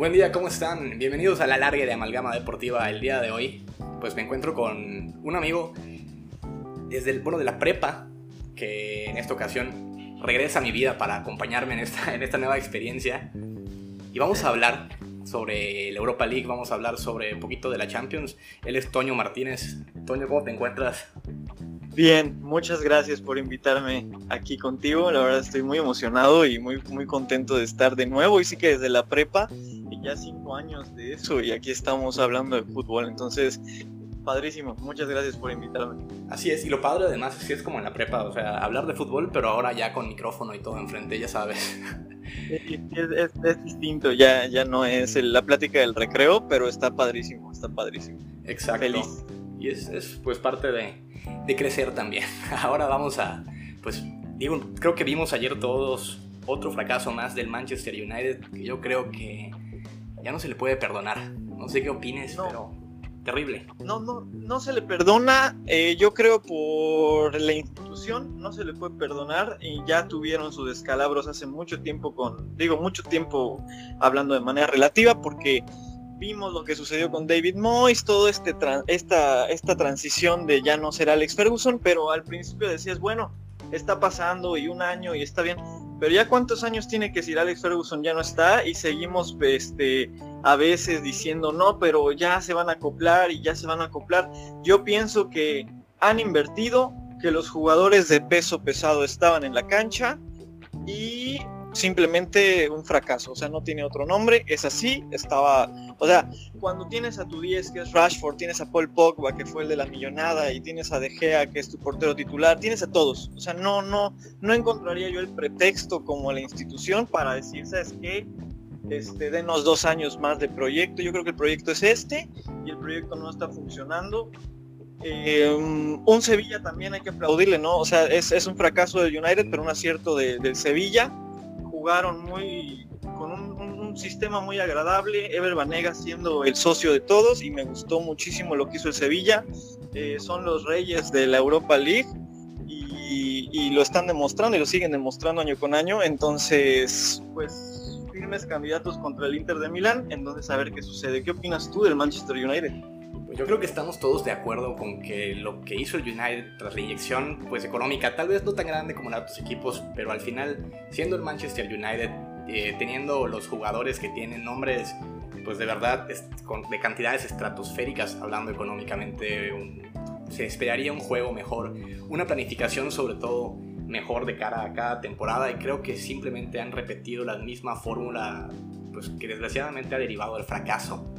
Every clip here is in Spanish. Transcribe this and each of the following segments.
Buen día, ¿cómo están? Bienvenidos a la larga de Amalgama Deportiva. El día de hoy, pues me encuentro con un amigo desde el, bueno, de la prepa, que en esta ocasión regresa a mi vida para acompañarme en esta, en esta nueva experiencia. Y vamos a hablar sobre la Europa League, vamos a hablar sobre un poquito de la Champions. Él es Toño Martínez. Toño, ¿cómo te encuentras? Bien, muchas gracias por invitarme aquí contigo. La verdad estoy muy emocionado y muy, muy contento de estar de nuevo. Y sí que desde la prepa, ya cinco años de eso, y aquí estamos hablando de fútbol. Entonces, padrísimo. Muchas gracias por invitarme. Así es, y lo padre además es que es como en la prepa, o sea, hablar de fútbol, pero ahora ya con micrófono y todo enfrente, ya sabes. Es, distinto, ya, ya no es la plática del recreo, pero está padrísimo, está padrísimo. Exacto. Feliz. Y es, es pues parte de, de crecer también. Ahora vamos a, pues, digo, creo que vimos ayer todos otro fracaso más del Manchester United que yo creo que ya no se le puede perdonar. No sé qué opines, pero terrible. No, no, no se le perdona. Eh, yo creo por la institución no se le puede perdonar y ya tuvieron sus descalabros hace mucho tiempo con, digo, mucho tiempo hablando de manera relativa porque vimos lo que sucedió con David Moyes, todo este esta, esta transición de ya no ser Alex Ferguson, pero al principio decías, bueno, está pasando y un año y está bien, pero ya cuántos años tiene que si Alex Ferguson ya no está y seguimos este a veces diciendo no, pero ya se van a acoplar y ya se van a acoplar. Yo pienso que han invertido, que los jugadores de peso pesado estaban en la cancha y simplemente un fracaso, o sea, no tiene otro nombre, es así, estaba, o sea, cuando tienes a tu 10 que es Rashford, tienes a Paul Pogba que fue el de la millonada y tienes a De Gea que es tu portero titular, tienes a todos, o sea, no no no encontraría yo el pretexto como la institución para decir, ¿sabes qué? Este, denos dos años más de proyecto, yo creo que el proyecto es este y el proyecto no está funcionando, eh, un Sevilla también hay que aplaudirle, ¿no? O sea, es, un fracaso del United, pero un acierto del Sevilla jugaron muy con un, sistema muy agradable, Ever Banega siendo el socio de todos y me gustó muchísimo lo que hizo el Sevilla. Eh, son los reyes de la Europa League y, lo están demostrando y lo siguen demostrando año con año. Entonces, pues firmes candidatos contra el Inter de Milán. Entonces, a ver qué sucede. ¿Qué opinas tú del Manchester United? Yo creo que estamos todos de acuerdo con que lo que hizo el United tras la inyección pues, económica, tal vez no tan grande como en otros equipos, pero al final, siendo el Manchester United, eh, teniendo los jugadores que tienen nombres pues de verdad de cantidades estratosféricas, hablando económicamente, se esperaría un juego mejor, una planificación sobre todo mejor de cara a cada temporada y creo que simplemente han repetido la misma fórmula pues que desgraciadamente ha derivado del fracaso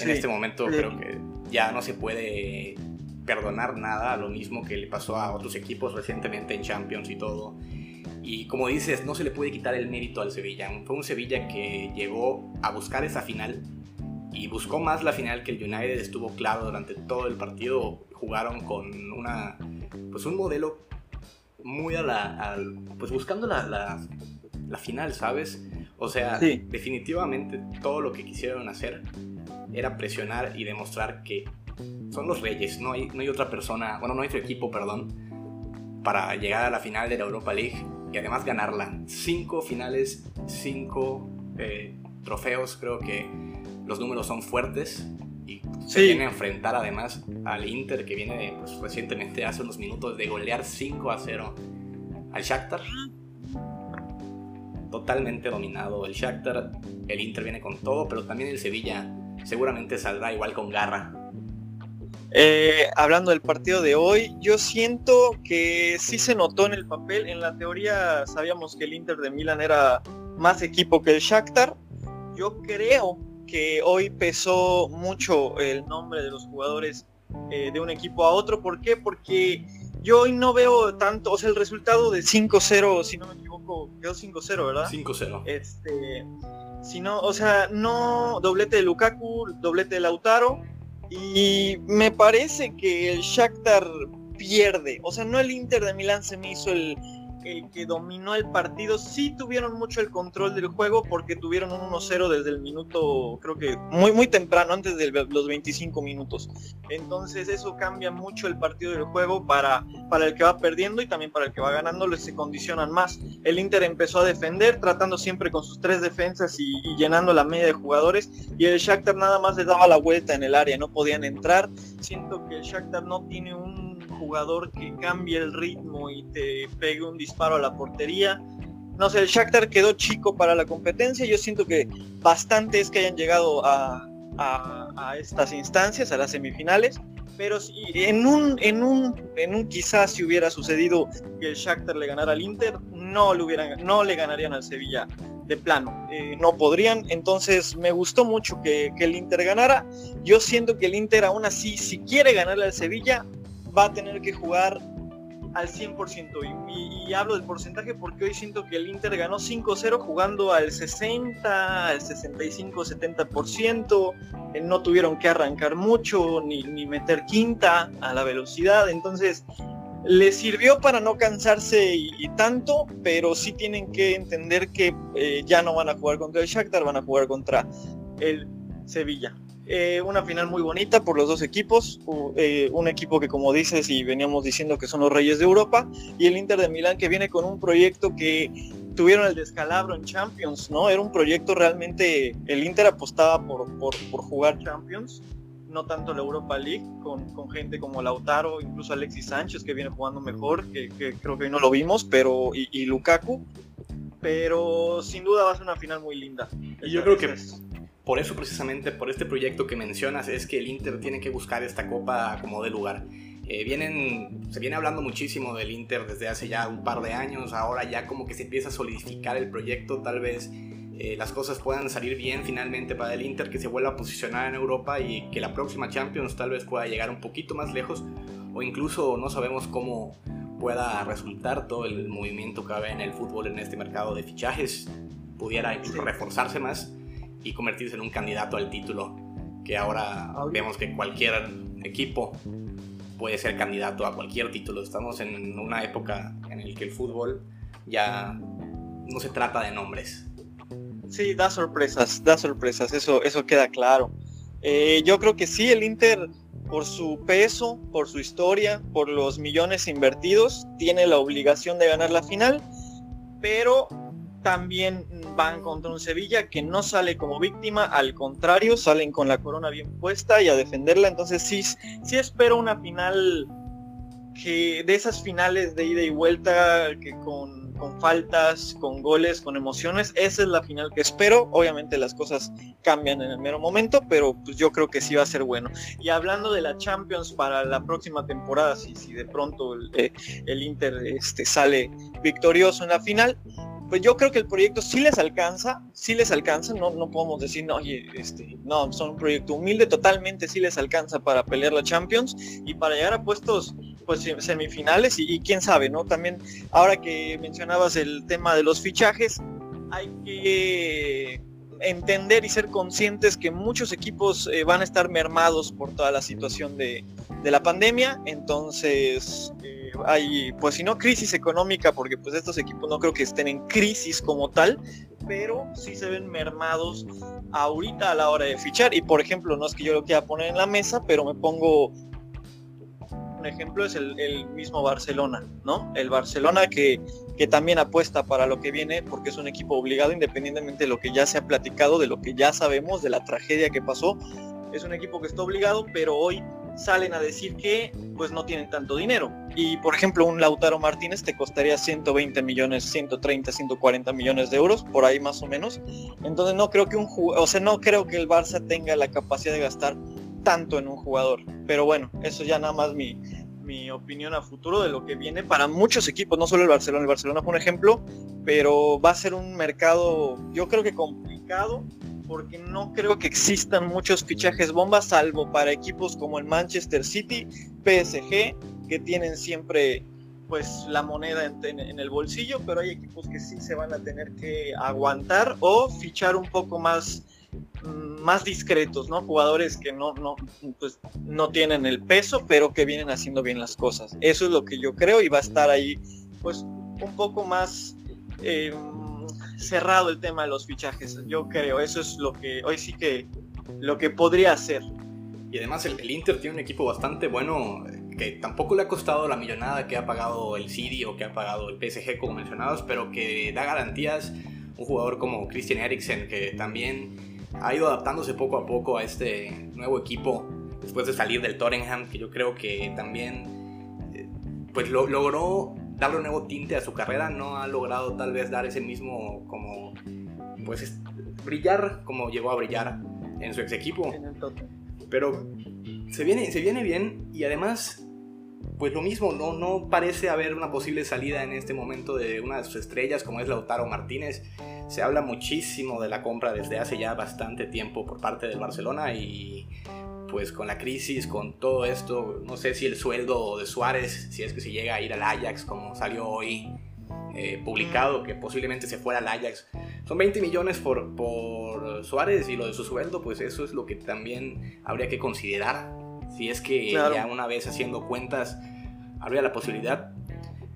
en este momento creo que ya no se puede perdonar nada, lo mismo que le pasó a otros equipos recientemente en Champions y todo. Y como dices, no se le puede quitar el mérito al Sevilla. Fue un Sevilla que llegó a buscar esa final y buscó más la final que el United estuvo claro durante todo el partido. Jugaron con una, pues un modelo muy a la, pues buscando la, la, la final, ¿sabes? O sea, definitivamente todo lo que quisieron hacer era presionar y demostrar que son los reyes, no hay, no hay otra persona, bueno, no hay otro equipo, perdón, para llegar a la final de la Europa League y además ganarla. Cinco finales, cinco eh, trofeos, creo que los números son fuertes y se viene a enfrentar además al Inter que viene pues, recientemente hace unos minutos de golear 5 a 0 al Shakhtar. Totalmente dominado el Shakhtar. El Inter viene con todo pero también el Sevilla seguramente saldrá igual con garra. Eh, hablando del partido de hoy, yo siento que sí se notó en el papel. En la teoría sabíamos que el Inter de Milán era más equipo que el Shakhtar. Yo creo que hoy pesó mucho el nombre de los jugadores eh, de un equipo a otro. ¿Por qué? Porque yo hoy no veo tanto, o sea, el resultado de 5-0, si no me equivoco, quedó 5-0, ¿verdad? 5-0. Este, sino, o sea, no doblete de Lukaku, doblete de Lautaro. Y me parece que el Shakhtar pierde. O sea, no el Inter de Milán se me hizo el, el que dominó el partido. Sí tuvieron mucho el control del juego porque tuvieron un 1-0 desde el minuto, creo que muy muy temprano, antes de los 25 minutos. Entonces eso cambia mucho el partido del juego para, para el que va perdiendo y también para el que va ganando, se condicionan más. El Inter empezó a defender, tratando siempre con sus tres defensas y, llenando la media de jugadores, y el Shakhtar nada más le daba la vuelta en el área, no podían entrar. Siento que el Shakhtar no tiene un jugador que cambie el ritmo y te pegue un disparo a la portería. No sé, el Shakhtar quedó chico para la competencia. Yo siento que bastante es que hayan llegado a, estas instancias, a las semifinales. Pero si en un, en un, en un quizás si hubiera sucedido que el Shakhtar le ganara al Inter, no le, hubieran, no le ganarían al Sevilla de plano. Eh, no podrían. Entonces me gustó mucho que, que, el Inter ganara. Yo siento que el Inter aún así, si quiere ganarle al Sevilla, va a tener que jugar al 100%. Y, hablo del porcentaje porque hoy siento que el Inter ganó 5-0 jugando al 60, al 65, 70%. Eh, no tuvieron que arrancar mucho ni, meter quinta a la velocidad. Entonces, les sirvió para no cansarse y, tanto, pero sí tienen que entender que eh, ya no van a jugar contra el Shakhtar, van a jugar contra el Sevilla. Eh, una final muy bonita por los dos equipos, eh, un equipo que como dices y veníamos diciendo que son los reyes de Europa y el Inter de Milán que viene con un proyecto que tuvieron el descalabro en Champions, ¿no? Era un proyecto realmente, el Inter apostaba por, por, jugar Champions, no tanto la Europa League, con, con, gente como Lautaro, incluso Alexis Sánchez que viene jugando mejor, que, creo que hoy no lo vimos, pero y, y Lukaku, pero sin duda va a ser una final muy linda. Y yo creo que por eso precisamente, por este proyecto que mencionas, es que el Inter tiene que buscar esta copa como de lugar. Eh, vienen, se viene hablando muchísimo del Inter desde hace ya un par de años, ahora ya como que se empieza a solidificar el proyecto, tal vez eh, las cosas puedan salir bien finalmente para el Inter, que se vuelva a posicionar en Europa y que la próxima Champions tal vez pueda llegar un poquito más lejos, o incluso no sabemos cómo pueda resultar todo el movimiento que va en el fútbol en este mercado de fichajes, pudiera incluso reforzarse más y convertirse en un candidato al título, que ahora vemos que cualquier equipo puede ser candidato a cualquier título. Estamos en una época en la que el fútbol ya no se trata de nombres. Sí, da sorpresas, da sorpresas, eso, eso queda claro. Eh, yo creo que sí, el Inter, por su peso, por su historia, por los millones invertidos, tiene la obligación de ganar la final, pero también van contra un Sevilla que no sale como víctima, al contrario, salen con la corona bien puesta y a defenderla. Entonces sí, sí espero una final que de esas finales de ida y vuelta, que con, con, faltas, con goles, con emociones, esa es la final que espero. Obviamente las cosas cambian en el mero momento, pero pues yo creo que sí va a ser bueno. Y hablando de la Champions para la próxima temporada, si, de pronto el, eh, el Inter este, sale victorioso en la final, pues yo creo que el proyecto sí les alcanza, sí les alcanza, no, no podemos decir, no, oye, este, no, son un proyecto humilde, totalmente sí les alcanza para pelear la Champions y para llegar a puestos pues semifinales y, quién sabe, ¿no? También ahora que mencionabas el tema de los fichajes, hay que entender y ser conscientes que muchos equipos eh, van a estar mermados por toda la situación de, de la pandemia, entonces eh, hay, pues si no crisis económica, porque pues estos equipos no creo que estén en crisis como tal, pero sí se ven mermados ahorita a la hora de fichar. Y por ejemplo, no es que yo lo quiera poner en la mesa, pero me pongo un ejemplo es el, el mismo Barcelona, ¿no? El Barcelona que, que también apuesta para lo que viene porque es un equipo obligado independientemente de lo que ya se ha platicado, de lo que ya sabemos, de la tragedia que pasó. Es un equipo que está obligado, pero hoy salen a decir que pues no tienen tanto dinero. Y por ejemplo, un Lautaro Martínez te costaría 120 millones, 130, 140 millones de euros, por ahí más o menos. Entonces no creo que un o sea, no creo que el Barça tenga la capacidad de gastar tanto en un jugador. Pero bueno, eso ya nada más mi, mi opinión a futuro de lo que viene para muchos equipos, no solo el Barcelona. El Barcelona fue un ejemplo, pero va a ser un mercado, yo creo que complicado, porque no creo que existan muchos fichajes bombas, salvo para equipos como el Manchester City, PSG, que tienen siempre pues la moneda en, el bolsillo, pero hay equipos que sí se van a tener que aguantar o fichar un poco más mm, más discretos, ¿no? Jugadores que no, no, pues, no tienen el peso, pero que vienen haciendo bien las cosas. Eso es lo que yo creo y va a estar ahí, pues un poco más eh, cerrado el tema de los fichajes. Yo creo, eso es lo que hoy sí que lo que podría hacer. Y además el, Inter tiene un equipo bastante bueno que tampoco le ha costado la millonada que ha pagado el City o que ha pagado el PSG como mencionados, pero que da garantías. Un jugador como Christian Eriksen que también ha ido adaptándose poco a poco a este nuevo equipo después de salir del Tottenham, que yo creo que también eh, pues lo, logró darle un nuevo tinte a su carrera, no ha logrado tal vez dar ese mismo como pues brillar como llegó a brillar en su ex equipo. Pero se viene, se viene bien y además pues lo mismo, no, no parece haber una posible salida en este momento de una de sus estrellas como es Lautaro Martínez. Se habla muchísimo de la compra desde hace ya bastante tiempo por parte del Barcelona y pues con la crisis, con todo esto, no sé si el sueldo de Suárez, si es que se llega a ir al Ajax como salió hoy eh, publicado, que posiblemente se fuera al Ajax. Son 20 millones por, por Suárez y lo de su sueldo, pues eso es lo que también habría que considerar si es que ya una vez haciendo cuentas habría la posibilidad.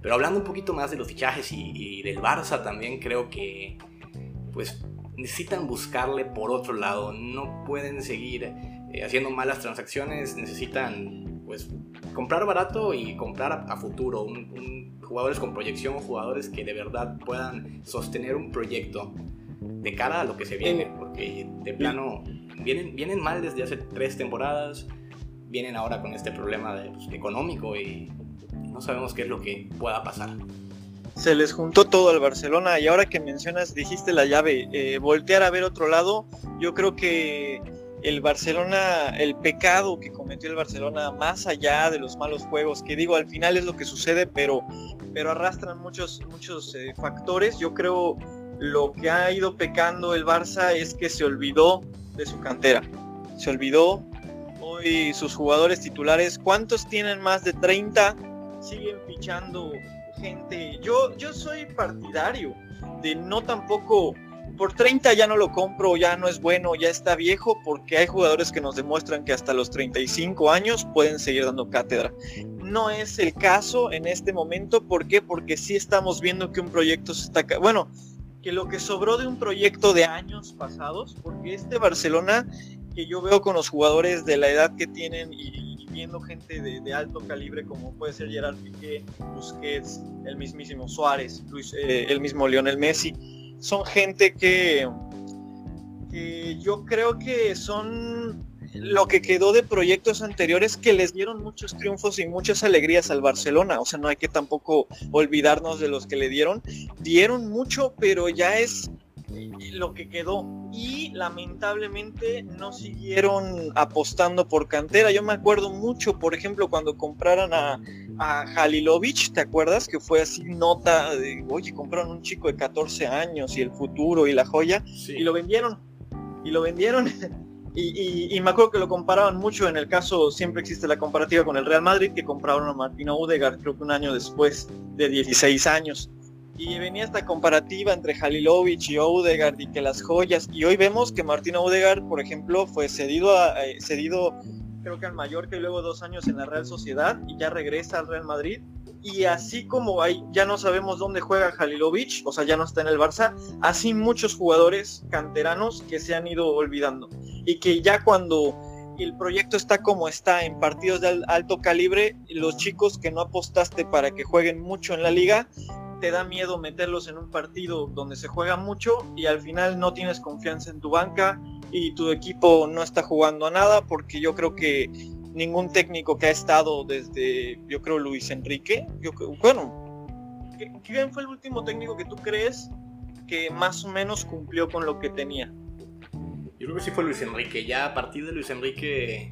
Pero hablando un poquito más de los fichajes y, del Barça también creo que pues necesitan buscarle por otro lado. No pueden seguir eh, haciendo malas transacciones. Necesitan pues comprar barato y comprar a, futuro. jugadores con proyección, jugadores que de verdad puedan sostener un proyecto de cara a lo que se viene. Porque de plano vienen, vienen mal desde hace tres temporadas vienen ahora con este problema pues, económico y no sabemos qué es lo que pueda pasar. Se les juntó todo al Barcelona y ahora que mencionas, dijiste la llave, eh, voltear a ver otro lado, yo creo que el Barcelona, el pecado que cometió el Barcelona, más allá de los malos juegos, que digo, al final es lo que sucede, pero, pero arrastran muchos, muchos eh, factores. Yo creo lo que ha ido pecando el Barça es que se olvidó de su cantera. Se olvidó y sus jugadores titulares, ¿cuántos tienen más de 30? Siguen fichando gente. Yo, yo soy partidario de no tampoco, por 30 ya no lo compro, ya no es bueno, ya está viejo, porque hay jugadores que nos demuestran que hasta los 35 años pueden seguir dando cátedra. No es el caso en este momento, ¿por qué? Porque sí estamos viendo que un proyecto se está... Bueno, que lo que sobró de un proyecto de años pasados, porque este Barcelona yo veo con los jugadores de la edad que tienen y, viendo gente de, alto calibre como puede ser Gerard Piqué, Busquets, el mismísimo Suárez, Luis, eh, el mismo Lionel Messi, son gente que yo creo que son lo que quedó de proyectos anteriores que les dieron muchos triunfos y muchas alegrías al Barcelona. O sea, no hay que tampoco olvidarnos de los que le dieron. Dieron mucho, pero ya es lo que quedó y lamentablemente no siguieron apostando por cantera. Yo me acuerdo mucho, por ejemplo, cuando compraron a, a Halilovic, ¿te acuerdas? Que fue así nota de, oye, compraron un chico de 14 años y el futuro y la joya y lo vendieron. Y lo vendieron. y, y, me acuerdo que lo comparaban mucho, en el caso siempre existe la comparativa con el Real Madrid, que compraron a Martino Udegaard creo que un año después de 16 años y venía esta comparativa entre Halilovic y Odegaard y que las joyas y hoy vemos que Martín Odegaard por ejemplo fue cedido a, eh, cedido creo que al Mallorca y luego dos años en la Real Sociedad y ya regresa al Real Madrid. Y así como hay, ya no sabemos dónde juega Halilovic, o sea, ya no está en el Barça, así muchos jugadores canteranos que se han ido olvidando. Y que ya cuando el proyecto está como está en partidos de alto calibre, los chicos que no apostaste para que jueguen mucho en la liga, te da miedo meterlos en un partido donde se juega mucho y al final no tienes confianza en tu banca y tu equipo no está jugando a nada porque yo creo que ningún técnico que ha estado desde, yo creo, Luis Enrique, yo, bueno, ¿quién fue el último técnico que tú crees que más o menos cumplió con lo que tenía? Yo creo que sí fue Luis Enrique. Ya a partir de Luis Enrique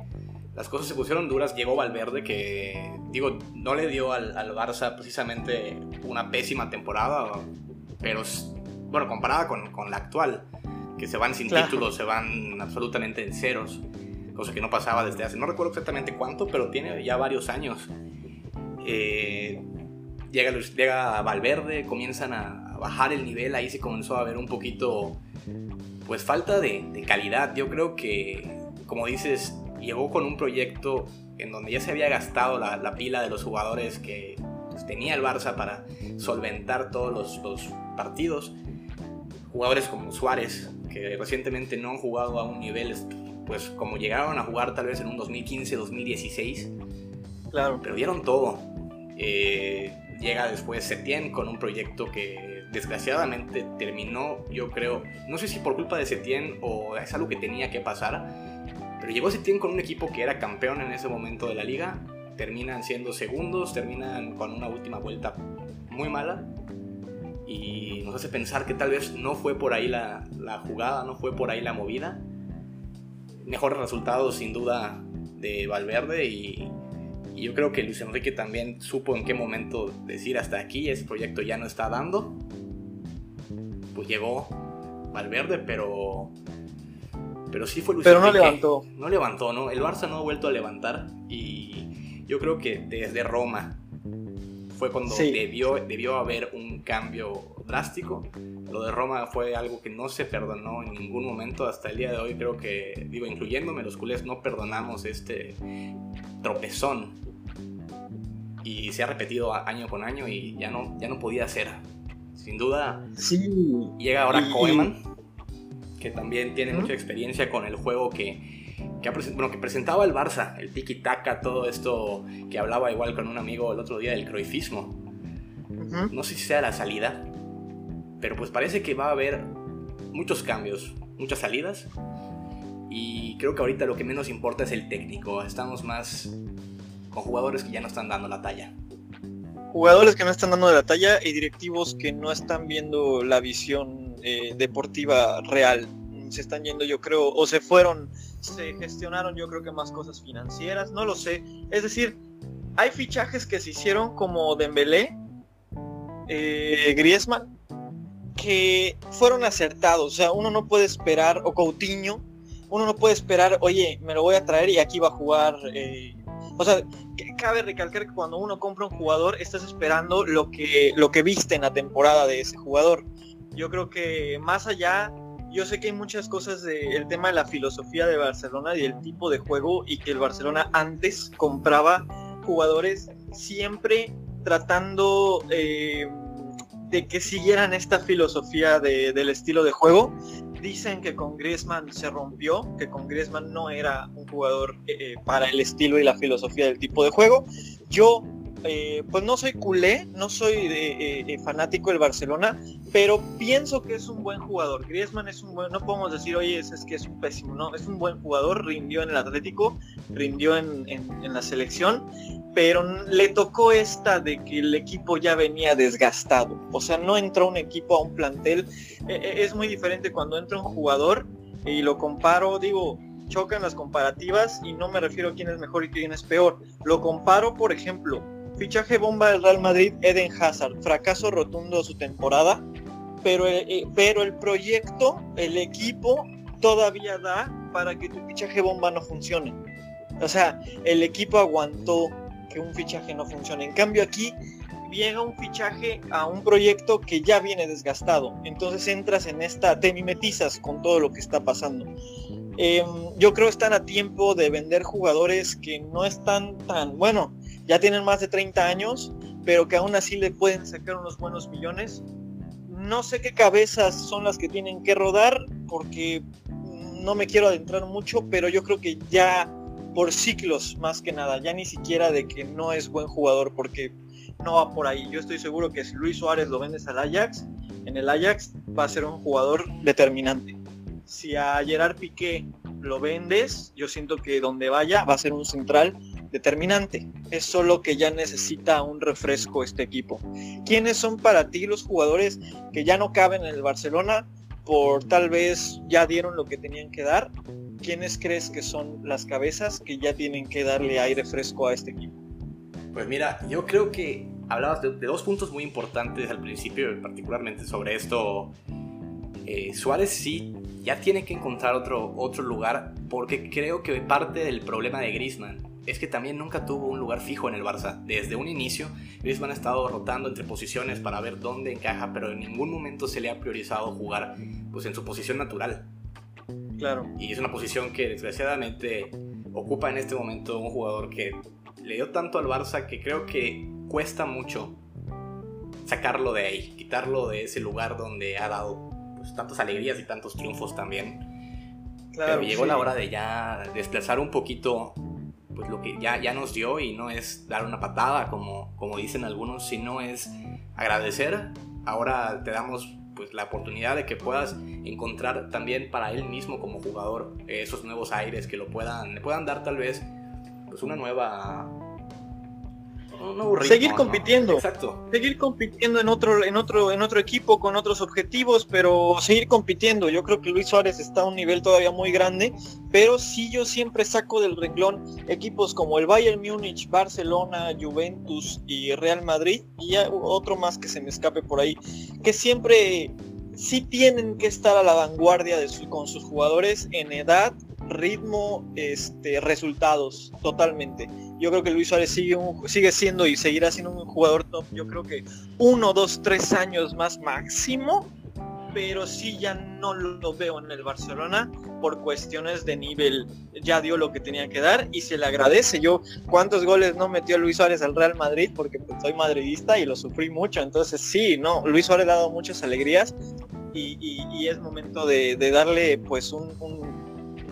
las cosas se pusieron duras. Llegó Valverde que, digo, no le dio al, Barça precisamente una pésima temporada, pero, bueno, comparada con, con la actual, que se van sin títulos, se van absolutamente en ceros, cosa que no pasaba desde hace, no recuerdo exactamente cuánto, pero tiene ya varios años. Eh, llega, llega Valverde, comienzan a, bajar el nivel, ahí se comenzó a ver un poquito, pues falta de, de calidad. Yo creo que, como dices, llegó con un proyecto en donde ya se había gastado la, pila de los jugadores que pues, tenía el Barça para solventar todos los, los partidos. Jugadores como Suárez, que recientemente no han jugado a un nivel pues como llegaron a jugar tal vez en un 2015-2016. Claro. Pero dieron todo. Eh, llega después Setien con un proyecto que desgraciadamente terminó, yo creo, no sé si por culpa de Setien o es algo que tenía que pasar, pero llegó Setien con un equipo que era campeón en ese momento de la liga, terminan siendo segundos, terminan con una última vuelta muy mala y nos hace pensar que tal vez no fue por ahí la, la jugada, no fue por ahí la movida. Mejores resultados sin duda de Valverde y, y yo creo que Luis Enrique también supo en qué momento decir hasta aquí, ese proyecto ya no está dando. Pues llegó Valverde, pero. Pero sí fue Luis Pero no levantó. No levantó, ¿no? El Barça no ha vuelto a levantar. Y yo creo que desde Roma fue cuando Sí. debió, debió haber un cambio drástico. Lo de Roma fue algo que no se perdonó en ningún momento. Hasta el día de hoy creo que, digo, incluyéndome, los culés no perdonamos este tropezón. Y se ha repetido a- año con año y ya no, ya no podía ser. Sin duda, Sí. llega ahora Y- Koeman, que también tiene mucha experiencia con el juego que, que, ha bueno, que presentaba el Barça, el tiki-taka, todo esto que hablaba igual con un amigo el otro día del croifismo. Ujú. No sé si sea la salida, pero pues parece que va a haber muchos cambios, muchas salidas. Y creo que ahorita lo que menos importa es el técnico. Estamos más con jugadores que ya no están dando la talla. Jugadores que no están dando de la talla y directivos que no están viendo la visión eh, deportiva real. Se están yendo, yo creo, o se fueron, se gestionaron, yo creo que más cosas financieras, no lo sé. Es decir, hay fichajes que se hicieron como Dembélé, eh, Griezmann, que fueron acertados. O sea, uno no puede esperar, o Coutinho, uno no puede esperar, oye, me lo voy a traer y aquí va a jugar. eh, o sea, cabe recalcar que cuando uno compra un jugador, estás esperando lo que, lo que viste en la temporada de ese jugador. Yo creo que más allá, yo sé que hay muchas cosas del tema de la filosofía de Barcelona y el tipo de juego y que el Barcelona antes compraba jugadores siempre tratando eh, de que siguieran esta filosofía de- del estilo de juego. Dicen que con Griezmann se rompió, que con Griezmann no era un jugador eh, para el estilo y la filosofía del tipo de juego. Yo, eh, pues no soy culé, no soy eh, eh, fanático del Barcelona, pero pienso que es un buen jugador. Griezmann es un buen, no podemos decir, oye, es, es que es un pésimo, no, es un buen jugador, rindió en el Atlético, rindió en, la selección, pero le tocó esta de que el equipo ya venía desgastado. O sea, no entró un equipo a un plantel. Eh, eh, es muy diferente cuando entra un jugador y lo comparo, digo, chocan las comparativas y no me refiero a quién es mejor y quién es peor. Lo comparo, por ejemplo, fichaje bomba del Real Madrid, Eden Hazard, fracaso rotundo su temporada, pero, eh, eh, pero el proyecto, el equipo todavía da para que tu fichaje bomba no funcione. O sea, el equipo aguantó que un fichaje no funcione. En cambio aquí llega un fichaje a un proyecto que ya viene desgastado. Entonces entras en esta, te mimetizas con todo lo que está pasando. Eh, yo creo que están a tiempo de vender jugadores que no están tan, bueno, ya tienen más de 30 años, pero que aún así le pueden sacar unos buenos millones. No sé qué cabezas son las que tienen que rodar, porque no me quiero adentrar mucho, pero yo creo que ya por ciclos más que nada, ya ni siquiera de que no es buen jugador, porque no va por ahí. Yo estoy seguro que si Luis Suárez lo vendes al Ajax, en el Ajax va a ser un jugador determinante. Si a Gerard Piqué lo vendes, yo siento que donde vaya va a ser un central determinante. Es solo que ya necesita un refresco este equipo. ¿Quiénes son para ti los jugadores que ya no caben en el Barcelona por tal vez ya dieron lo que tenían que dar? ¿Quiénes crees que son las cabezas que ya tienen que darle aire fresco a este equipo? Pues mira, yo creo que hablabas de, dos puntos muy importantes al principio, particularmente sobre esto. Eh, Suárez sí ya tiene que encontrar otro, otro lugar porque creo que parte del problema de Griezmann es que también nunca tuvo un lugar fijo en el Barça. Desde un inicio, Griezmann ha estado rotando entre posiciones para ver dónde encaja, pero en ningún momento se le ha priorizado jugar pues, en su posición natural. Claro. Y es una posición que desgraciadamente ocupa en este momento un jugador que le dio tanto al Barça que creo que cuesta mucho sacarlo de ahí, quitarlo de ese lugar donde ha dado pues, tantas alegrías y tantos triunfos también. Pero llegó la hora de ya desplazar un poquito pues lo que ya, ya nos dio y no es dar una patada como, como dicen algunos, sino es agradecer. Ahora te damos pues la oportunidad de que puedas encontrar también para él mismo como jugador esos nuevos aires que lo puedan, le puedan dar tal vez pues una nueva seguir compitiendo. Exacto. Seguir compitiendo en otro, en otro, en otro equipo con otros objetivos, pero seguir compitiendo. Yo creo que Luis Suárez está a un nivel todavía muy grande, pero sí yo siempre saco del renglón equipos como el Bayern Múnich, Barcelona, Juventus y Real Madrid, y otro más que se me escape por ahí, que siempre sí tienen que estar a la vanguardia de con sus jugadores en edad, ritmo, este, resultados, totalmente. Yo creo que Luis Suárez sigue, sigue siendo y seguirá siendo un jugador top. Yo creo que uno, dos, tres años más máximo, pero sí ya no lo veo en el Barcelona por cuestiones de nivel. Ya dio lo que tenía que dar y se le agradece. Yo, ¿cuántos goles no metió Luis Suárez al Real Madrid? Porque pues, soy madridista y lo sufrí mucho. Entonces, sí, no, Luis Suárez ha dado muchas alegrías y, es momento de, darle pues un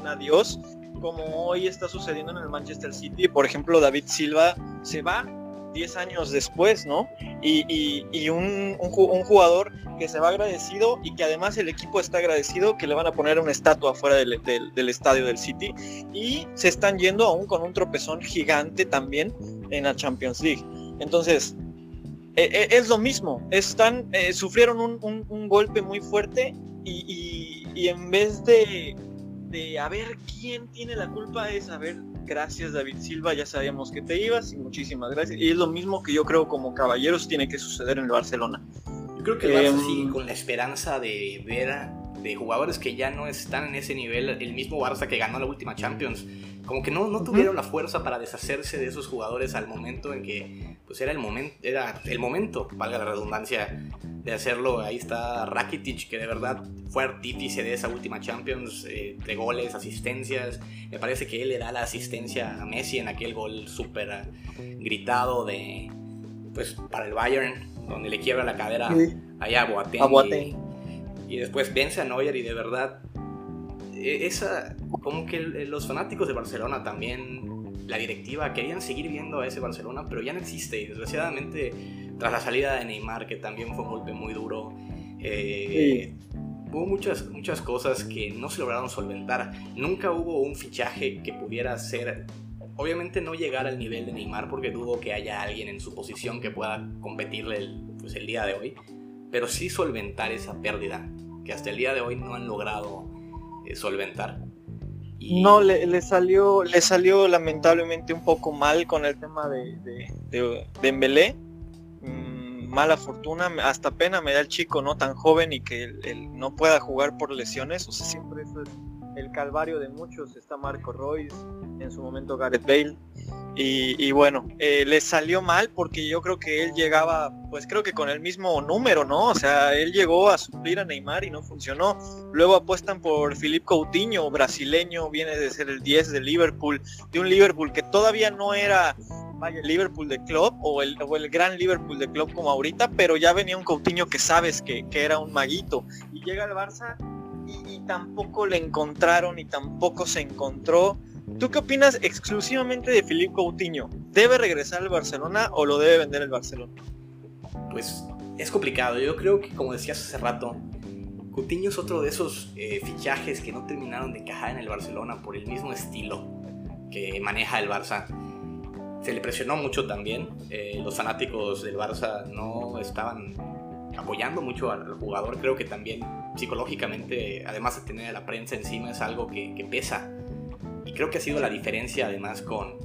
adiós, como hoy está sucediendo en el Manchester City. Por ejemplo, David Silva se va 10 años después, ¿no? Y, un, jugador que se va agradecido y que además el equipo está agradecido que le van a poner una estatua fuera del, estadio del City y se están yendo aún con un tropezón gigante también en la Champions League. Entonces, e, e, es lo mismo, están, eh, sufrieron un, golpe muy fuerte y en vez de de a ver quién tiene la culpa es a ver, gracias David Silva, ya sabíamos que te ibas y muchísimas gracias. Y es lo mismo que yo creo como caballeros tiene que suceder en el Barcelona. Yo creo que el Barça sigue em, con la esperanza de ver de jugadores que ya no están en ese nivel, el mismo Barça que ganó la última Champions, como que no, no tuvieron la fuerza para deshacerse de esos jugadores al momento en que pues era el momento, era el momento, valga la redundancia, de hacerlo. Ahí está Rakitic, que de verdad fue artífice de esa última Champions, eh, de goles, asistencias. Me parece que él le da la asistencia a Messi en aquel gol súper gritado de, pues, para el Bayern, donde le quiebra la cadera allá a Boateng. Y, después vence a Neuer y de verdad, e, esa, como que los fanáticos de Barcelona también, la directiva, querían seguir viendo a ese Barcelona, pero ya no existe. Y desgraciadamente tras la salida de Neymar, que también fue un golpe muy duro. Eh, hubo muchas, muchas cosas que no se lograron solventar. Nunca hubo un fichaje que pudiera ser, obviamente no llegar al nivel de Neymar, porque dudo que haya alguien en su posición que pueda competirle el, pues, el día de hoy, pero sí solventar esa pérdida, que hasta el día de hoy no han logrado eh, solventar. No, le, salió, le salió lamentablemente un poco mal con el tema de, de, de, de mala fortuna, hasta pena me da el chico no tan joven y que él, no pueda jugar por lesiones, o sea, siempre eso es el calvario de muchos, está Marco Royce, en su momento Gareth Bale, y, bueno, eh, le salió mal porque yo creo que él llegaba, pues creo que con el mismo número, ¿no? O sea, él llegó a suplir a Neymar y no funcionó. Luego apuestan por Filipe Coutinho, brasileño, viene de ser el 10 de Liverpool, de un Liverpool que todavía no era vaya, el Liverpool de club o el, el gran Liverpool de club como ahorita, pero ya venía un Coutinho que sabes que, era un maguito. Y llega al Barça y, tampoco le encontraron y tampoco se encontró. ¿Tú qué opinas exclusivamente de Filipe Coutinho? ¿Debe regresar al Barcelona o lo debe vender el Barcelona? Pues es complicado. Yo creo que, como decías hace rato, Coutinho es otro de esos eh, fichajes que no terminaron de encajar en el Barcelona por el mismo estilo que maneja el Barça se le presionó mucho también. Eh, los fanáticos del Barça no estaban apoyando mucho al, jugador. Creo que también psicológicamente, además de tener a la prensa encima, es algo que, pesa. Y creo que ha sido la diferencia además con,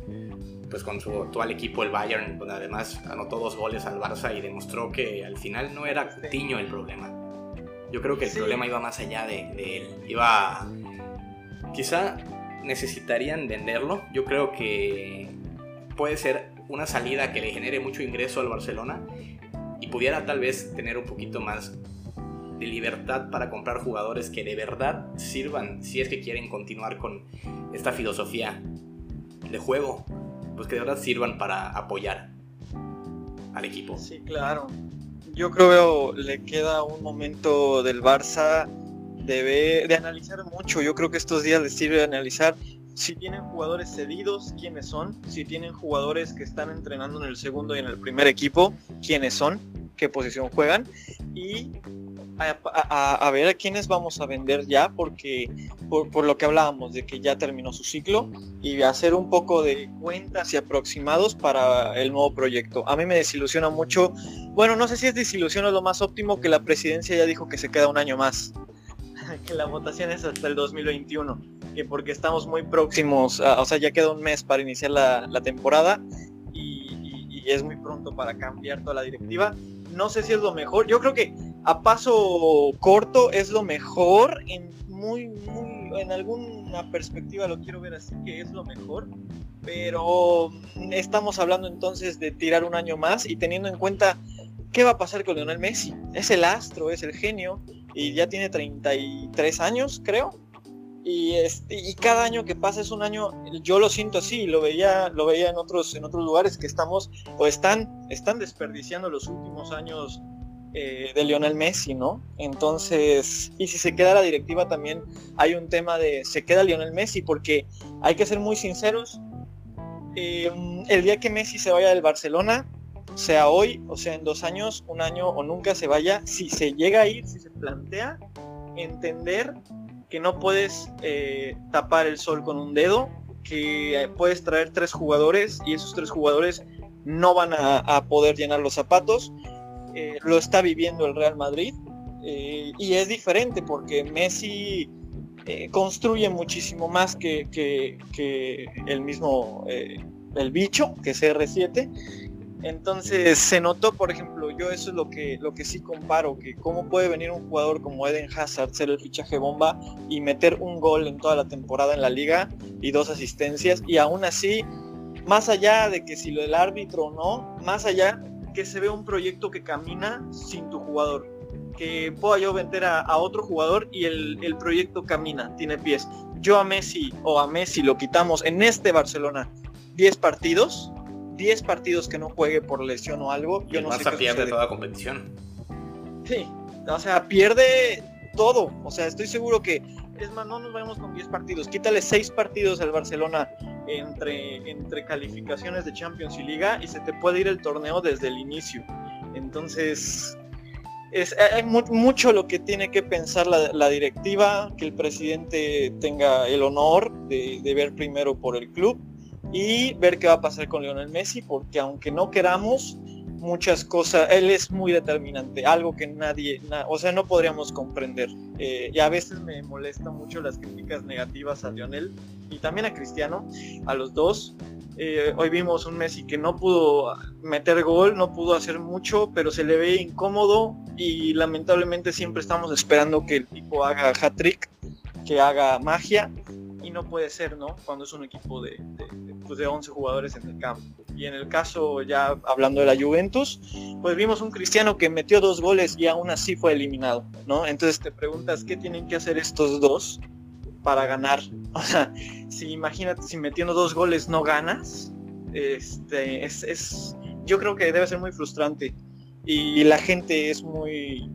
pues con su actual equipo, el Bayern, donde además anotó dos goles al Barça y demostró que al final no era Coutinho el problema. Yo creo que el problema iba más allá de, de él. Iba... Quizá necesitarían venderlo. Yo creo que puede ser una salida que le genere mucho ingreso al Barcelona y pudiera tal vez tener un poquito más de libertad para comprar jugadores que de verdad sirvan si es que quieren continuar con esta filosofía de juego, pues que de verdad sirvan para apoyar. al equipo. Sí, claro. Yo creo le queda un momento del Barça de, de analizar mucho. Yo creo que estos días les sirve de analizar si tienen jugadores cedidos, quiénes son, si tienen jugadores que están entrenando en el segundo y en el primer equipo, quiénes son, qué posición juegan y a, ver a quiénes vamos a vender ya, porque por, lo que hablábamos de que ya terminó su ciclo y hacer un poco de cuentas y aproximados para el nuevo proyecto. A mí me desilusiona mucho, bueno, no sé si es desilusión o lo más óptimo que la presidencia ya dijo que se queda un año más, que la votación es hasta el 2021, que porque estamos muy próximos, o sea, ya queda un mes para iniciar la, temporada y es muy pronto para cambiar toda la directiva. No sé si es lo mejor. Yo creo que a paso corto es lo mejor, en muy, muy, en alguna perspectiva lo quiero ver así que es lo mejor, pero estamos hablando entonces de tirar un año más y teniendo en cuenta qué va a pasar con Lionel Messi. Es el astro, es el genio y ya tiene 33 años, creo. Y, este, y cada año que pasa es un año, yo lo siento así, lo veía, lo veía en otros, en otros lugares que estamos o están, están desperdiciando los últimos años eh, de Lionel Messi, ¿no? Entonces, y si se queda la directiva también hay un tema de se queda Lionel Messi, porque hay que ser muy sinceros, em, el día que Messi se vaya del Barcelona, sea hoy, o sea en dos años, un año o nunca se vaya, si se llega a ir, si se plantea, entender que no puedes eh, tapar el sol con un dedo, que puedes traer tres jugadores y esos tres jugadores no van a poder llenar los zapatos eh, lo está viviendo el Real Madrid eh, y es diferente porque Messi eh, construye muchísimo más que, el mismo el bicho que es R7 entonces se notó por ejemplo yo eso es lo que lo que sí comparo que cómo puede venir un jugador como Eden Hazard ser el fichaje bomba y meter un gol en toda la temporada en la liga y dos asistencias y aún así más allá de que si del árbitro o no más allá que se ve un proyecto que camina sin tu jugador. Que pueda yo vender a, otro jugador y el, proyecto camina, tiene pies. Yo a Messi o a Messi lo quitamos en este Barcelona 10 partidos, 10 partidos que no juegue por lesión o algo. Yo no sé qué pierde toda competición. Sí, o sea, pierde todo. O sea, estoy seguro que es más, no nos vayamos con 10 partidos, quítale 6 partidos al Barcelona entre, entre calificaciones de Champions y Liga y se te puede ir el torneo desde el inicio. Entonces, es, hay mucho lo que tiene que pensar la, directiva, que el presidente tenga el honor de, de, ver primero por el club y ver qué va a pasar con Lionel Messi, porque aunque no queramos, muchas cosas, él es muy determinante, algo que nadie, o sea, no podríamos comprender. Eh, y a veces me molesta mucho las críticas negativas a Lionel y también a Cristiano, a los dos. Eh, hoy vimos un Messi que no pudo meter gol, no pudo hacer mucho, pero se le ve incómodo y lamentablemente siempre estamos esperando que el tipo haga hat-trick, que haga magia y no puede ser, ¿no? Cuando es un equipo de, de, pues de 11 jugadores en el campo. Y en el caso, ya hablando de la Juventus, pues vimos un Cristiano que metió dos goles y aún así fue eliminado, ¿no? Entonces te preguntas, ¿qué tienen que hacer estos dos para ganar? O sea, si imagínate, si metiendo dos goles no ganas, este, es, es yo creo que debe ser muy frustrante. Y la gente es muy...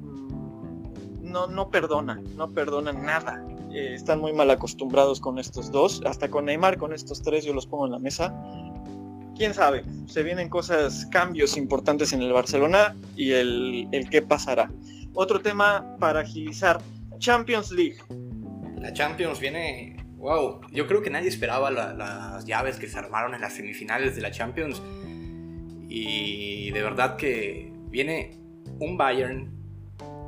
Mm, no, no perdona, no perdona nada. Eh, están muy mal acostumbrados con estos dos, hasta con Neymar, con estos tres yo los pongo en la mesa. Quién sabe, se vienen cosas, cambios importantes en el Barcelona y el, el qué pasará. Otro tema para agilizar, Champions League. La Champions viene, wow, yo creo que nadie esperaba las llaves que se armaron en las semifinales de la Champions y de verdad que viene un Bayern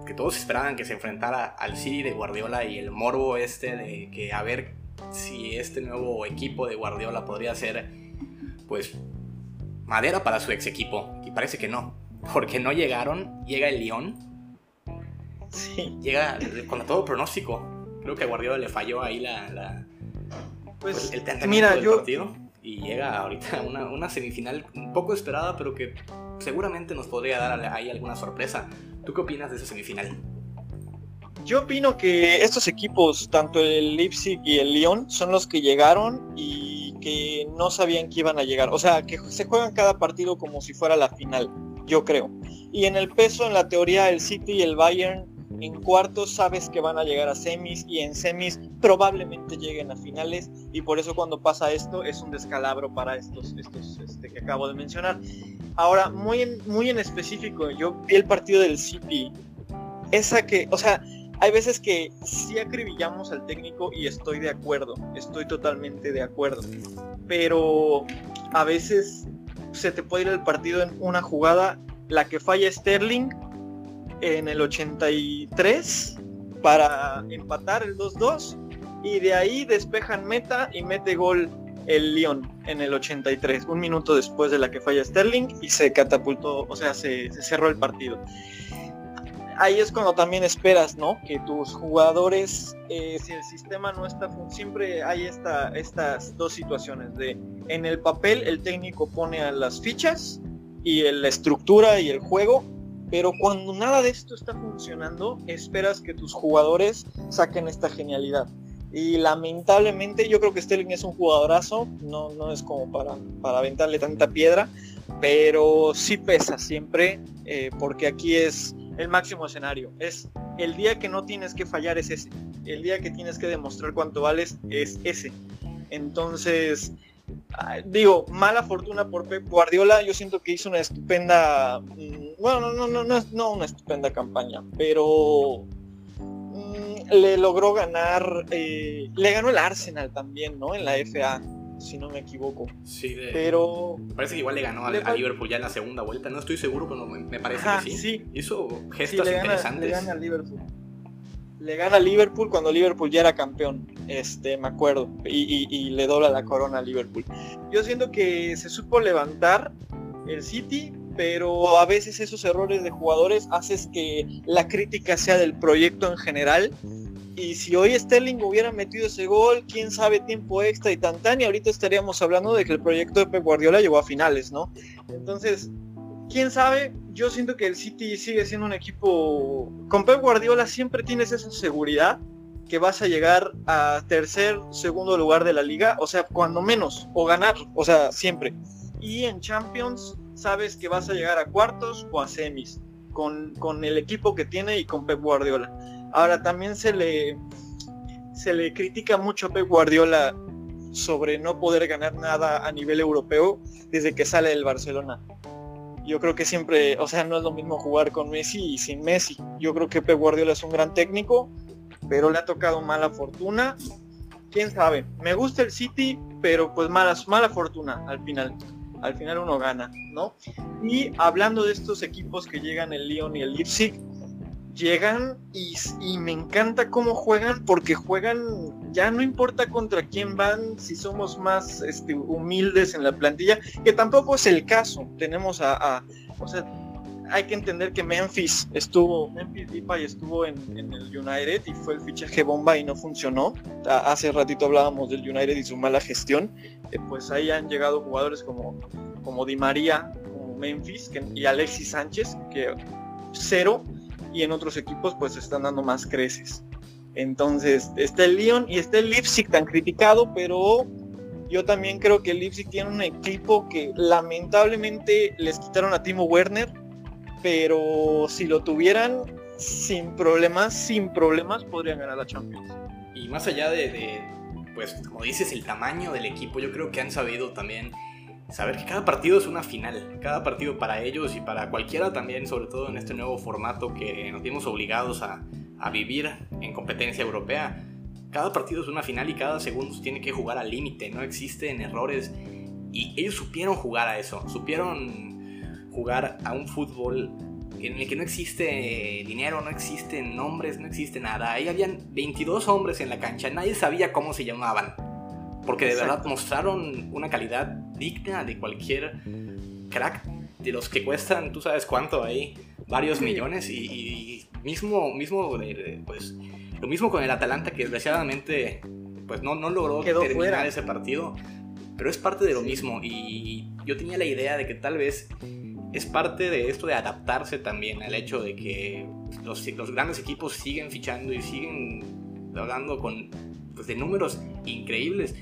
que todos esperaban que se enfrentara al City de Guardiola y el morbo este de que a ver si este nuevo equipo de Guardiola podría ser pues madera para su ex equipo. Y parece que no porque no llegaron llega el Lyon. Sí. llega con todo pronóstico. Creo que a Guardiola le falló ahí la, pues, pues, el mira, del partido. Y llega ahorita una, una semifinal un poco esperada pero que seguramente nos podría dar ahí alguna sorpresa ¿Tú qué opinas de esa semifinal? Yo opino que estos equipos, tanto el Leipzig y el Lyon, son los que llegaron y que no sabían que iban a llegar. O sea, que se juegan cada partido como si fuera la final, yo creo. Y en el peso, en la teoría, el City y el Bayern en cuartos sabes que van a llegar a semis y en semis probablemente lleguen a finales y por eso cuando pasa esto es un descalabro para estos, estos este, que acabo de mencionar. Ahora, muy en, muy en específico, yo vi el partido del City. Esa que, o sea, hay veces que sí acribillamos al técnico y estoy de acuerdo, estoy totalmente de acuerdo. Pero a veces se te puede ir el partido en una jugada, la que falla Sterling en el 83 para empatar el 2-2 y de ahí despejan meta y mete gol el Lyon en el 83, un minuto después de la que falla Sterling y se catapultó, o sea, se, cerró el partido. Ahí es cuando también esperas, ¿no? Que tus jugadores, eh, si el sistema no está, siempre hay esta, estas dos situaciones de, en el papel el técnico pone a las fichas y la estructura y el juego pero cuando nada de esto está funcionando, esperas que tus jugadores saquen esta genialidad. Y lamentablemente yo creo que Sterling es un jugadorazo, no, no es como para, para aventarle tanta piedra, pero sí pesa siempre, eh, porque aquí es el máximo escenario. Es el día que no tienes que fallar es ese. El día que tienes que demostrar cuánto vales es ese. Entonces, digo, mala fortuna por Pep Guardiola, yo siento que hizo una estupenda, mm, bueno, no, no, no, no, no una estupenda campaña, pero le logró ganar, eh, le ganó el Arsenal también, ¿no? En la FA, si no me equivoco. Sí, pero... Parece que igual le ganó a, Liverpool ya en la segunda vuelta, no estoy seguro, pero me, parece que sí. sí. Hizo gestos interesantes. le gana al Liverpool le gana a Liverpool cuando Liverpool ya era campeón, este, me acuerdo, y, le dobla la corona a Liverpool. Yo siento que se supo levantar el City, pero a veces esos errores de jugadores haces que la crítica sea del proyecto en general. Y si hoy Sterling hubiera metido ese gol, quién sabe tiempo extra y tan y ahorita estaríamos hablando de que el proyecto de Pep Guardiola llegó a finales, ¿no? Entonces, quién sabe, yo siento que el City sigue siendo un equipo. Con Pep Guardiola siempre tienes esa seguridad que vas a llegar a tercer, segundo lugar de la liga, o sea, cuando menos, o ganar, o sea, siempre. Y en Champions sabes que vas a llegar a cuartos o a semis, con, con el equipo que tiene y con Pep Guardiola. Ahora también se le, se le critica mucho a Pep Guardiola sobre no poder ganar nada a nivel europeo desde que sale del Barcelona yo creo que siempre, o sea, no es lo mismo jugar con Messi y sin Messi. Yo creo que Pep Guardiola es un gran técnico, pero le ha tocado mala fortuna. Quién sabe. Me gusta el City, pero pues mala, mala fortuna al final. Al final uno gana, ¿no? Y hablando de estos equipos que llegan el Lyon y el Leipzig, llegan y, me encanta cómo juegan porque juegan, ya no importa contra quién van, si somos más este, humildes en la plantilla, que tampoco es el caso. Tenemos a, o sea, hay que entender que Memphis estuvo, Memphis Depay estuvo en, el United y fue el fichaje bomba y no funcionó. Hace ratito hablábamos del United y su mala gestión. Eh, pues ahí han llegado jugadores como, como Di María, como Memphis y Alexis Sánchez, que cero y en otros equipos pues están dando más creces. Entonces está el Lyon y está el Leipzig tan criticado, pero yo también creo que el Leipzig tiene un equipo que lamentablemente les quitaron a Timo Werner, pero si lo tuvieran sin problemas, sin problemas podrían ganar la Champions. Y más allá de, de pues como dices, el tamaño del equipo, yo creo que han sabido también saber que cada partido es una final, cada partido para ellos y para cualquiera también, sobre todo en este nuevo formato que nos vimos obligados a, a vivir en competencia europea. Cada partido es una final y cada segundo se tiene que jugar al límite, no existen errores y ellos supieron jugar a eso, supieron jugar a un fútbol en el que no existe dinero, no existen nombres, no existe nada. Ahí habían 22 hombres en la cancha, nadie sabía cómo se llamaban porque de verdad mostraron una calidad digna de cualquier crack de los que cuestan, tú sabes cuánto ahí, varios millones y, mismo, mismo pues, lo mismo con el Atalanta que desgraciadamente pues no, no logró terminar ese partido, pero es parte de lo mismo y yo tenía la idea de que tal vez es parte de esto de adaptarse también al hecho de que los, los grandes equipos siguen fichando y siguen hablando con pues, de números increíbles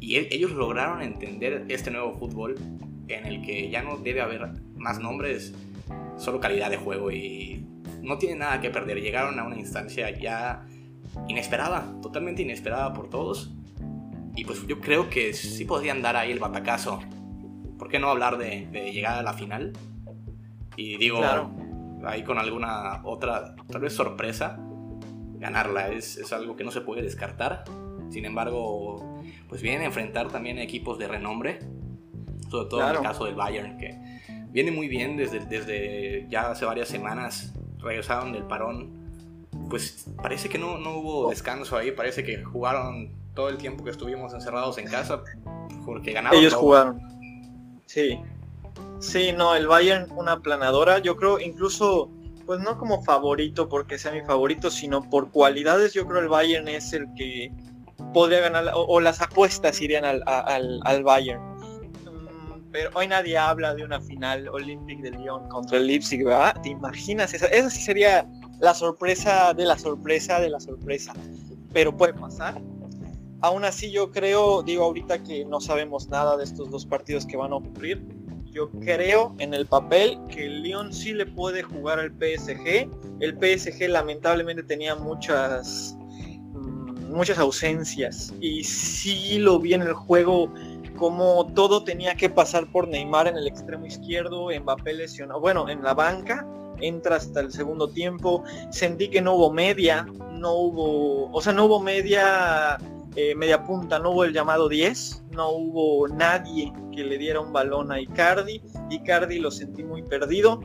Y ellos lograron entender este nuevo fútbol en el que ya no debe haber más nombres, solo calidad de juego y no tiene nada que perder. Llegaron a una instancia ya inesperada, totalmente inesperada por todos. Y pues yo creo que sí podrían dar ahí el batacazo. ¿Por qué no hablar de, llegar a la final? Y digo, ahí con alguna otra, tal vez sorpresa, ganarla. Es, es algo que no se puede descartar. Sin embargo, pues vienen a enfrentar también equipos de renombre, sobre todo en el caso del Bayern, que viene muy bien desde, desde ya hace varias semanas, regresaron del parón, pues parece que no, no hubo descanso ahí, parece que jugaron todo el tiempo que estuvimos encerrados en casa, porque ganaron. Ellos jugaron. Sí. Sí, no, el Bayern una planadora, yo creo incluso pues no como favorito porque sea mi favorito, sino por cualidades yo creo el Bayern es el que podría ganar, o, las apuestas irían al, al, Bayern. Mm, pero hoy nadie habla de una final Olympic de Lyon contra el Leipzig, ¿verdad? ¿Te imaginas? Esa, esa sí sería la sorpresa de la sorpresa de la sorpresa. Pero puede pasar. Aún así yo creo, digo ahorita que no sabemos nada de estos dos partidos que van a ocurrir, yo creo en el papel que el Lyon sí le puede jugar al PSG. El PSG lamentablemente tenía muchas muchas ausencias y sí lo vi en el juego como todo tenía que pasar por Neymar en el extremo izquierdo, Mbappé lesionado, bueno, en la banca, entra hasta el segundo tiempo, sentí que no hubo media, no hubo, o sea, no hubo media, eh, media punta, no hubo el llamado 10, no hubo nadie que le diera un balón a Icardi, Icardi lo sentí muy perdido,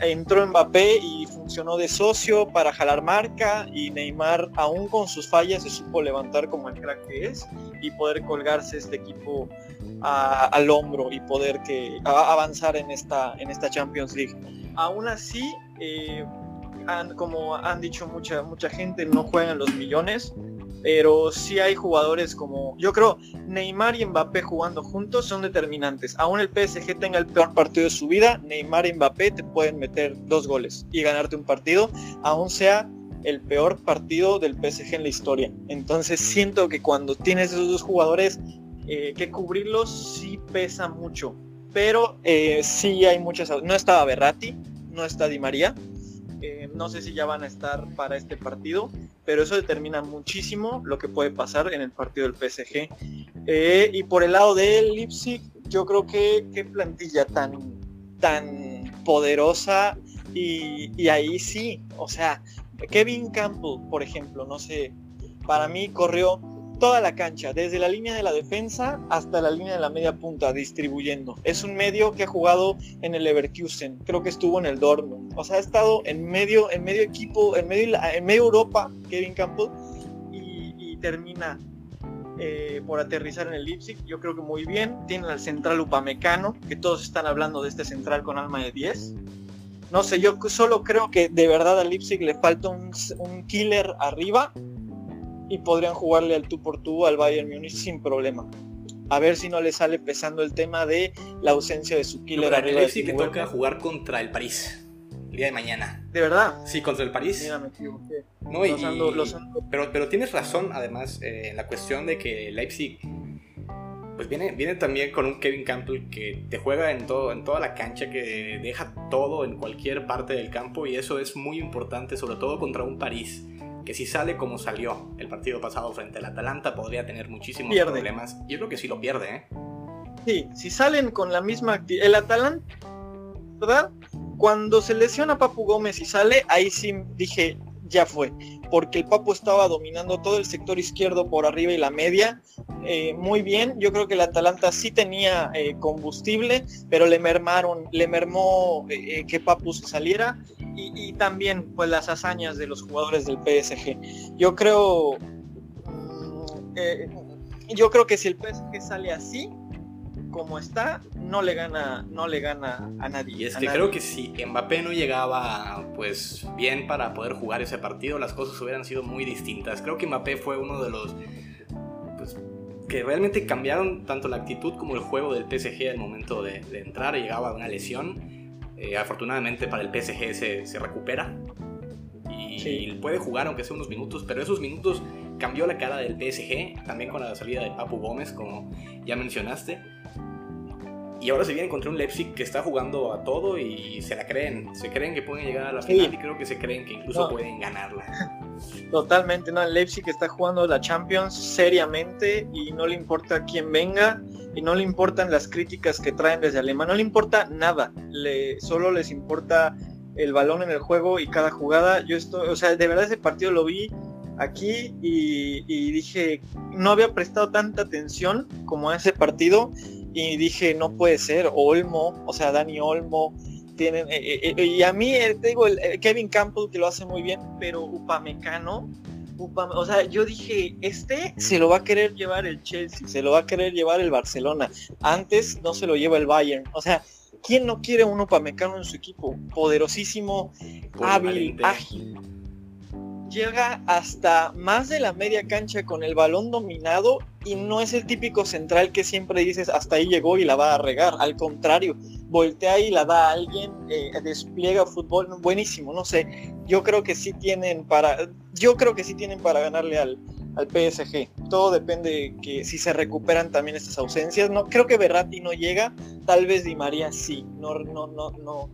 entró Mbappé y funcionó de socio para jalar marca y Neymar, aún con sus fallas, se supo levantar como el crack que es y poder colgarse este equipo al hombro y poder que, avanzar en esta, en esta Champions League. Aún así, eh, como han dicho mucha, mucha gente, no juegan los millones pero sí hay jugadores como, yo creo, Neymar y Mbappé jugando juntos son determinantes. Aún el PSG tenga el peor partido de su vida, Neymar y Mbappé te pueden meter dos goles y ganarte un partido, aún sea el peor partido del PSG en la historia. Entonces siento que cuando tienes esos dos jugadores eh, que cubrirlos sí pesa mucho. Pero eh, sí hay muchas... No estaba Berratti, no está Di María, eh, no sé si ya van a estar para este partido, pero eso determina muchísimo lo que puede pasar en el partido del PSG. Eh, y por el lado de Leipzig, yo creo que qué plantilla tan, tan poderosa y, y ahí sí, o sea, Kevin Campbell, por ejemplo, no sé, para mí corrió toda la cancha, desde la línea de la defensa hasta la línea de la media punta, distribuyendo. Es un medio que ha jugado en el Leverkusen, creo que estuvo en el Dortmund. O sea, ha estado en medio, en medio equipo, en medio, en medio Europa, Kevin Campbell, y, termina eh, por aterrizar en el Leipzig. Yo creo que muy bien. Tiene al central Upamecano, que todos están hablando de este central con alma de 10. No sé, yo solo creo que de verdad al Leipzig le falta un, un killer arriba y podrían jugarle al tú por tú al Bayern Múnich sin problema. A ver si no le sale pesando el tema de la ausencia de su killer. arriba sí que toca jugar contra el París el día de mañana. ¿De verdad? Sí, contra el París. Mira, me equivoqué. No, Pero, pero tienes razón, además, eh, en la cuestión de que Leipzig pues viene, viene también con un Kevin Campbell que te juega en, todo, en toda la cancha, que deja todo en cualquier parte del campo y eso es muy importante, sobre todo contra un París que si sale como salió el partido pasado frente al Atalanta podría tener muchísimos problemas. Yo creo que sí lo pierde, ¿eh? Sí, si salen con la misma actividad. El Atalanta, ¿verdad? Cuando se lesiona Papu Gómez y sale, ahí sí dije, ya fue, porque el Papu estaba dominando todo el sector izquierdo por arriba y la media eh, muy bien. Yo creo que el Atalanta sí tenía eh, combustible, pero le mermaron, le mermó eh, que Papu se saliera y, también pues las hazañas de los jugadores del PSG. Yo creo, mm, yo creo que si el PSG sale así, como está, no le gana, no le gana a nadie. Y es que creo que si Mbappé no llegaba pues bien para poder jugar ese partido, las cosas hubieran sido muy distintas. Creo que Mbappé fue uno de los pues, que realmente cambiaron tanto la actitud como el juego del PSG al momento de, entrar. Llegaba una lesión. Eh, afortunadamente para el PSG se, se recupera y puede jugar aunque sea unos minutos, pero esos minutos cambió la cara del PSG, también con la salida de Papu Gómez, como ya mencionaste. Y ahora se viene contra un Leipzig que está jugando a todo y se la creen. Se creen que pueden llegar a la final y creo que se creen que incluso pueden ganarla. Totalmente, no. El Leipzig está jugando la Champions seriamente y no le importa quién venga y no le importan las críticas que traen desde Alemania. No le importa nada. Le, solo les importa el balón en el juego y cada jugada. Yo estoy, o sea, de verdad ese partido lo vi aquí y, y dije, no había prestado tanta atención como a ese partido y dije, no puede ser, Olmo, o sea, Dani Olmo, tienen, eh, eh, eh, y a mí, te digo, el, Kevin Campbell que lo hace muy bien, pero Upamecano, o sea, yo dije, este se lo va a querer llevar el Chelsea, se lo va a querer llevar el Barcelona, antes no se lo lleva el Bayern, o sea, ¿quién no quiere un Upamecano en su equipo? Poderosísimo, hábil, ágil, llega hasta más de la media cancha con el balón dominado y no es el típico central que siempre dices hasta ahí llegó y la va a regar. Al contrario, voltea y la da a alguien, eh, despliega fútbol buenísimo. No sé, yo creo que sí tienen para, yo creo que sí tienen para ganarle al, al PSG. Todo depende que si se recuperan también estas ausencias. No creo que Berratti no llega, tal vez Di María sí. No, no, no, no,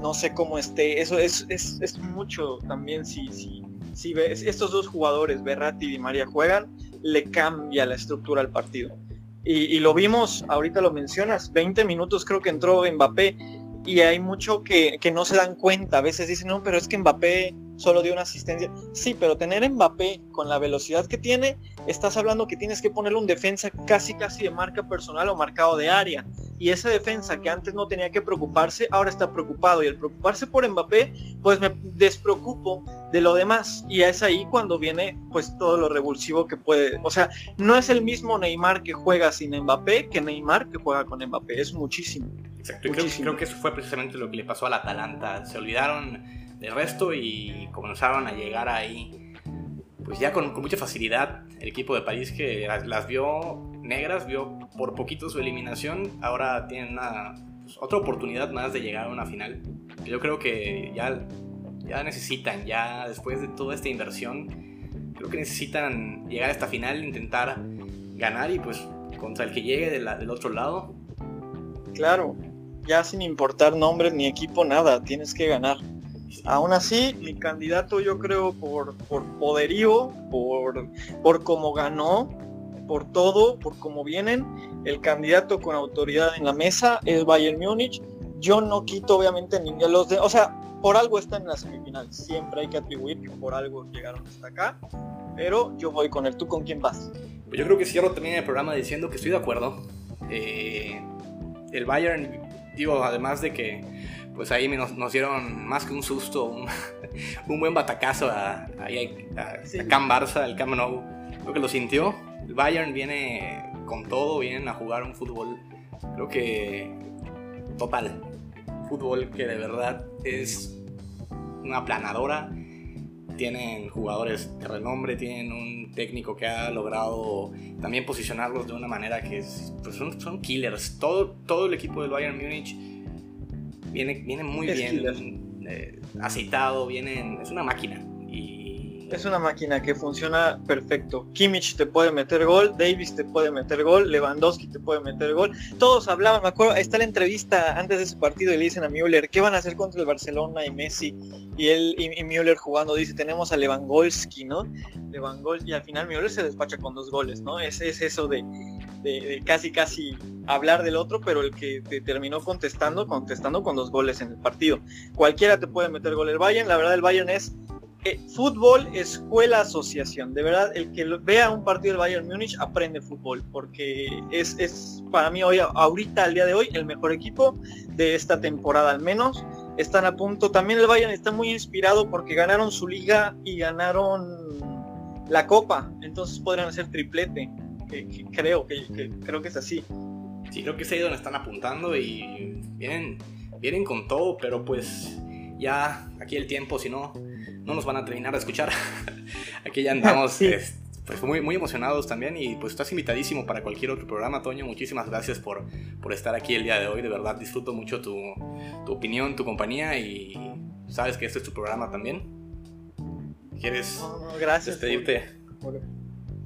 no sé cómo esté. Eso es, es, es mucho también si, si si ves, estos dos jugadores, Berratti y Di María, juegan, le cambia la estructura al partido. Y, lo vimos, ahorita lo mencionas, 20 minutos creo que entró Mbappé y hay mucho que, que no se dan cuenta. A veces dicen, no, pero es que Mbappé solo dio una asistencia. Sí, pero tener Mbappé con la velocidad que tiene, estás hablando que tienes que ponerle un defensa casi casi de marca personal o marcado de área. Y esa defensa que antes no tenía que preocuparse, ahora está preocupado. Y el preocuparse por Mbappé, pues me despreocupo de lo demás. Y es ahí cuando viene pues todo lo revulsivo que puede. O sea, no es el mismo Neymar que juega sin Mbappé que Neymar que juega con Mbappé. Es muchísimo. Exacto. Creo, creo que eso fue precisamente lo que le pasó al Atalanta. Se olvidaron del resto y comenzaron a llegar ahí, pues ya con, mucha facilidad el equipo de París que las, vio negras, vio por poquito su eliminación, ahora tienen pues, otra oportunidad más de llegar a una final. Yo creo que ya, ya necesitan, ya después de toda esta inversión, creo que necesitan llegar a esta final, intentar ganar y pues contra el que llegue del otro lado. Claro, ya sin importar nombres ni equipo, nada, tienes que ganar. Aún así, mi candidato yo creo por, por poderío, por, por cómo ganó, por todo, por cómo vienen, el candidato con autoridad en la mesa es Bayern Múnich. Yo no quito obviamente ni los de, o sea, por algo están en la semifinal. Siempre hay que atribuir que por algo llegaron hasta acá. Pero yo voy con el tú con quién vas. Pues yo creo que cierro también el programa diciendo que estoy de acuerdo. Eh, el Bayern, digo, además de que pues ahí nos, dieron más que un susto, un, buen batacazo a, a, a, Cam Barça, el Cam Nou. Creo que lo sintió. El Bayern viene con todo, vienen a jugar un fútbol, creo que total. Fútbol que de verdad es una planadora. Tienen jugadores de renombre, tienen un técnico que ha logrado también posicionarlos de una manera que es, pues son, son killers. Todo, todo el equipo del Bayern Múnich Viene, muy bien eh, aceitado, viene, es una máquina. Y... Es una máquina que funciona perfecto. Kimmich te puede meter gol, Davis te puede meter gol, Lewandowski te puede meter gol. Todos hablaban, me acuerdo, está la entrevista antes de ese partido y le dicen a Müller, ¿qué van a hacer contra el Barcelona y Messi? Y él y, Müller jugando dice, tenemos a Lewandowski, ¿no? Lewandowski, y al final Müller se despacha con dos goles, ¿no? Es, es eso de, de, casi casi hablar del otro, pero el que te terminó contestando, contestando con dos goles en el partido. Cualquiera te puede meter gol el Bayern, la verdad el Bayern es eh, fútbol, escuela, asociación. De verdad, el que vea un partido del Bayern Múnich aprende fútbol, porque es, es para mí hoy, ahorita, al día de hoy, el mejor equipo de esta temporada al menos. Están a punto. También el Bayern está muy inspirado porque ganaron su liga y ganaron la copa. Entonces podrían hacer triplete creo, que, creo que es así. Sí, creo que es ahí donde están apuntando y vienen, vienen con todo, pero pues ya aquí el tiempo, si no, no nos van a terminar de escuchar. aquí ya andamos pues muy, muy emocionados también y pues estás invitadísimo para cualquier otro programa, Toño. Muchísimas gracias por, por estar aquí el día de hoy. De verdad disfruto mucho tu, tu opinión, tu compañía y sabes que este es tu programa también. ¿Quieres gracias despedirte?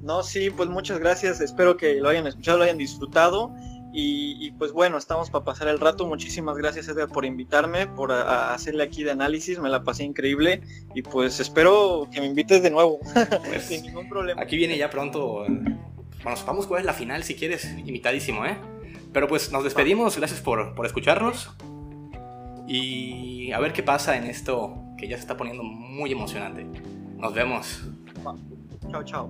No, sí, pues muchas gracias. Espero que lo hayan escuchado, lo hayan disfrutado. Y, pues bueno, estamos para pasar el rato. Muchísimas gracias Edgar por invitarme, por hacerle aquí de análisis. Me la pasé increíble y pues espero que me invites de nuevo. Pues, Sin ningún problema. Aquí viene ya pronto. Bueno, vamos a es la final si quieres. Invitadísimo, ¿eh? Pero pues nos despedimos. Gracias por, por escucharnos. Y a ver qué pasa en esto que ya se está poniendo muy emocionante. Nos vemos. Chao, chao.